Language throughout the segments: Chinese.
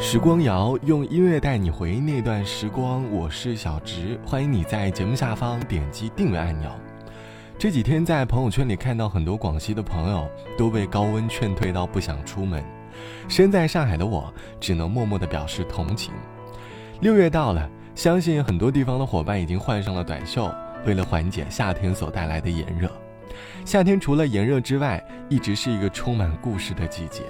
时光谣用音乐带你回忆那段时光，我是小植，欢迎你在节目下方点击订阅按钮。这几天在朋友圈里看到很多广西的朋友都被高温劝退到不想出门，身在上海的我只能默默地表示同情。六月到了，相信很多地方的伙伴已经换上了短袖，为了缓解夏天所带来的炎热。夏天除了炎热之外，一直是一个充满故事的季节。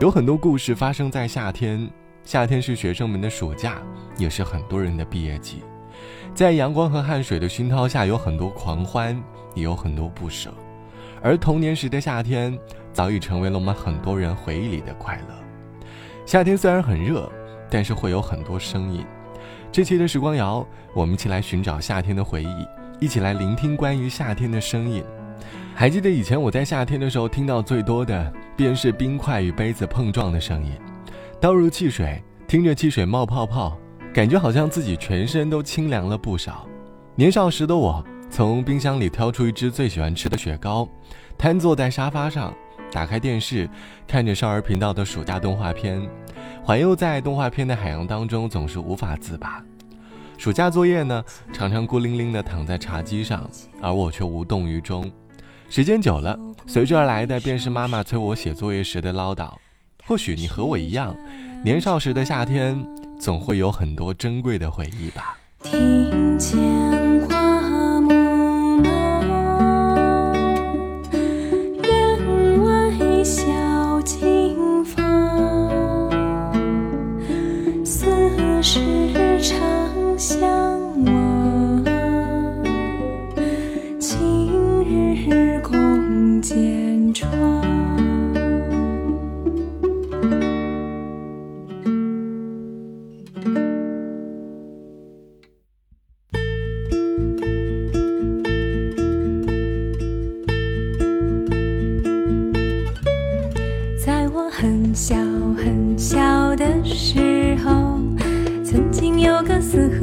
有很多故事发生在夏天，夏天是学生们的暑假，也是很多人的毕业季。在阳光和汗水的熏陶下，有很多狂欢，也有很多不舍。而童年时的夏天，早已成为了我们很多人回忆里的快乐。夏天虽然很热，但是会有很多声音。这期的时光谣，我们一起来寻找夏天的回忆，一起来聆听关于夏天的声音。还记得以前我在夏天的时候听到最多的，便是冰块与杯子碰撞的声音，倒入汽水，听着汽水冒泡泡，感觉好像自己全身都清凉了不少。年少时的我，从冰箱里挑出一只最喜欢吃的雪糕，瘫坐在沙发上，打开电视，看着少儿频道的暑假动画片，环游在动画片的海洋当中，总是无法自拔。暑假作业呢，常常孤零零地躺在茶几上，而我却无动于衷。时间久了，随之而来的便是妈妈催我写作业时的唠叨。或许你和我一样，年少时的夏天，总会有很多珍贵的回忆吧。听见。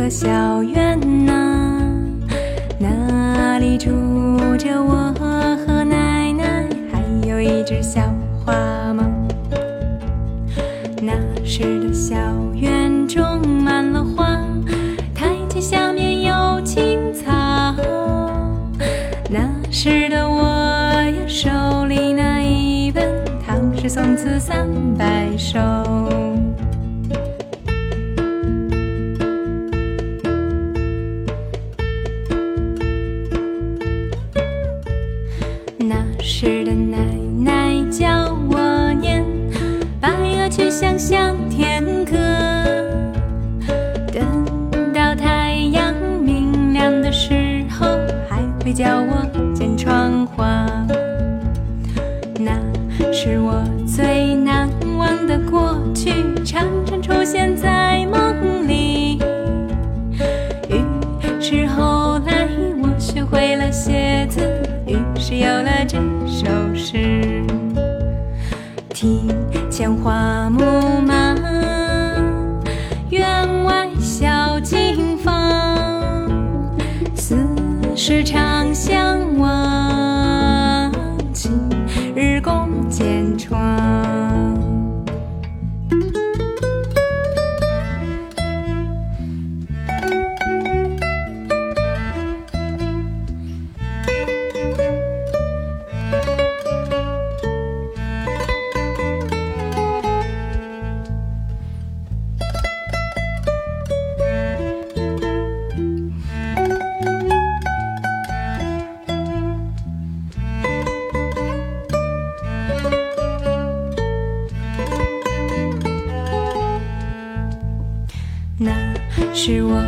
小院呐，那里住着我和奶奶，还有一只小花猫。那时的小院种满了花，台阶下面有青草。那时的我呀，手里拿一本《唐诗宋词三百首》。会教我剪窗花。那是我最难忘的过去，常常出现在梦里。于是后来我学会了写字，于是有了这首诗。庭前花木马，院外小径芳，似是常是我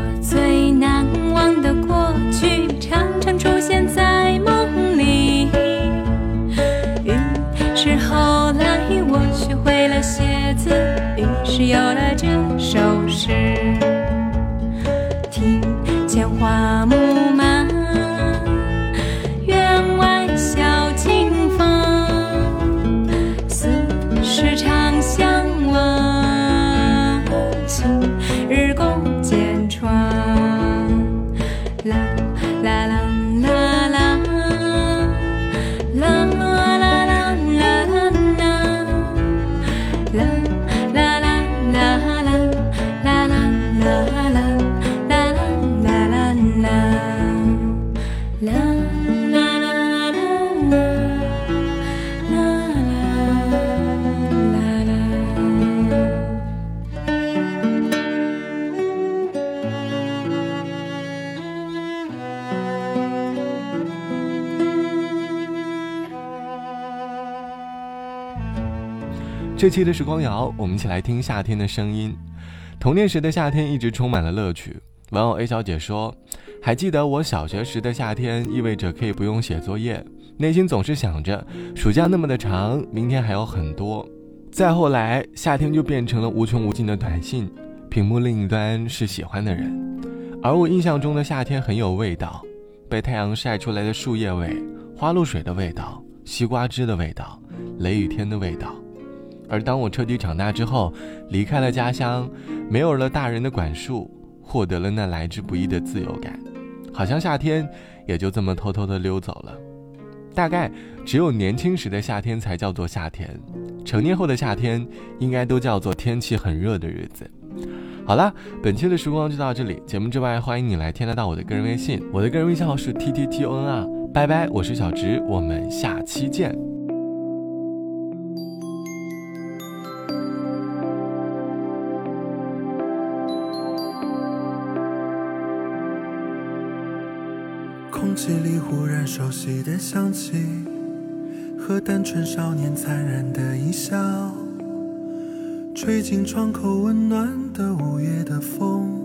这期的时光谣，我们一起来听夏天的声音。童年时的夏天一直充满了乐趣。玩偶 A 小姐说：“还记得我小学时的夏天，意味着可以不用写作业，内心总是想着暑假那么的长，明天还有很多。再后来，夏天就变成了无穷无尽的短信，屏幕另一端是喜欢的人。而我印象中的夏天很有味道，被太阳晒出来的树叶味、花露水的味道、西瓜汁的味道、雷雨天的味道。而当我彻底长大之后，离开了家乡，没有了大人的管束。”获得了那来之不易的自由感，好像夏天也就这么偷偷的溜走了。大概只有年轻时的夏天才叫做夏天，成年后的夏天应该都叫做天气很热的日子。好了，本期的时光就到这里。节目之外，欢迎你来添加到我的个人微信，我的个人微信号是 t t t o n 啊。拜拜，我是小直，我们下期见。熟悉的香气，和单纯少年灿然的一笑，吹进窗口温暖的五月的风，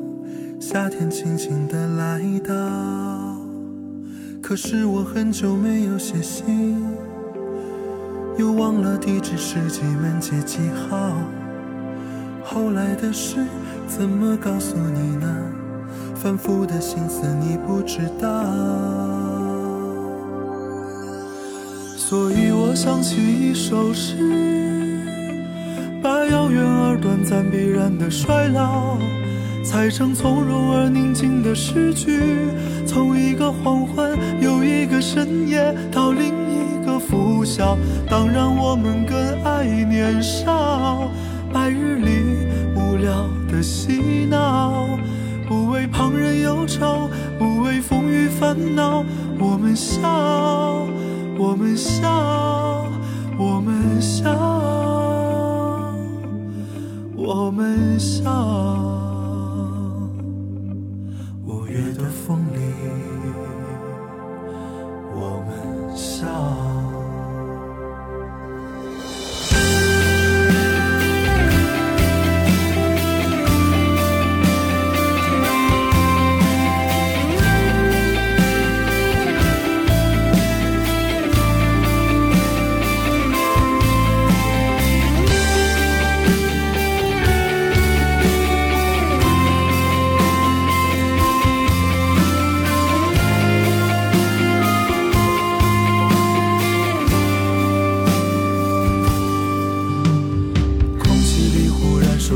夏天轻轻地来到。可是我很久没有写信，又忘了地址是几门街几号，后来的事怎么告诉你呢？反复的心思你不知道，所以我想起一首诗，把遥远而短暂必然的衰老，裁成从容而宁静的诗句，从一个黄昏又一个深夜到另一个拂晓，当然我们更爱年少，白日里无聊的嬉闹。不为旁人忧愁，不为风雨烦恼，我们笑，我们笑，我们笑，我们笑。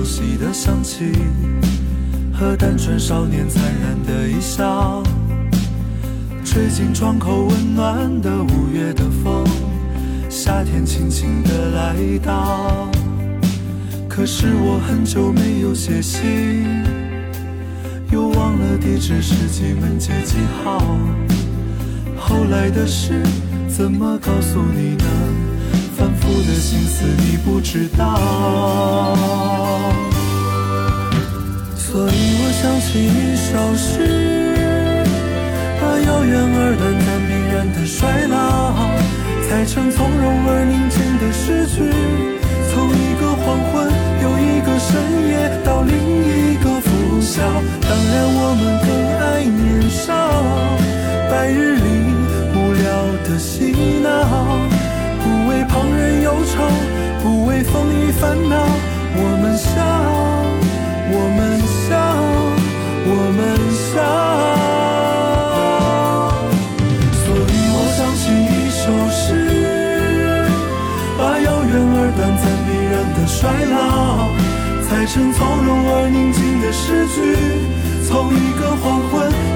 熟悉的香气和单纯少年灿然的一笑，吹进窗口温暖的五月的风，夏天轻轻地来到。可是我很久没有写信，又忘了地址是几门街几号，后来的事怎么告诉你呢？反复的心思你不知道。所以我想起一首诗，把遥远而短暂必然的衰老，裁成从容而宁静的诗句，从一个黄昏又一个深夜到另一个拂晓。当然我们更爱年少，白日里无聊的嬉闹，不为旁人忧愁，不为风雨烦恼，成从容而宁静的诗句。从一个黄昏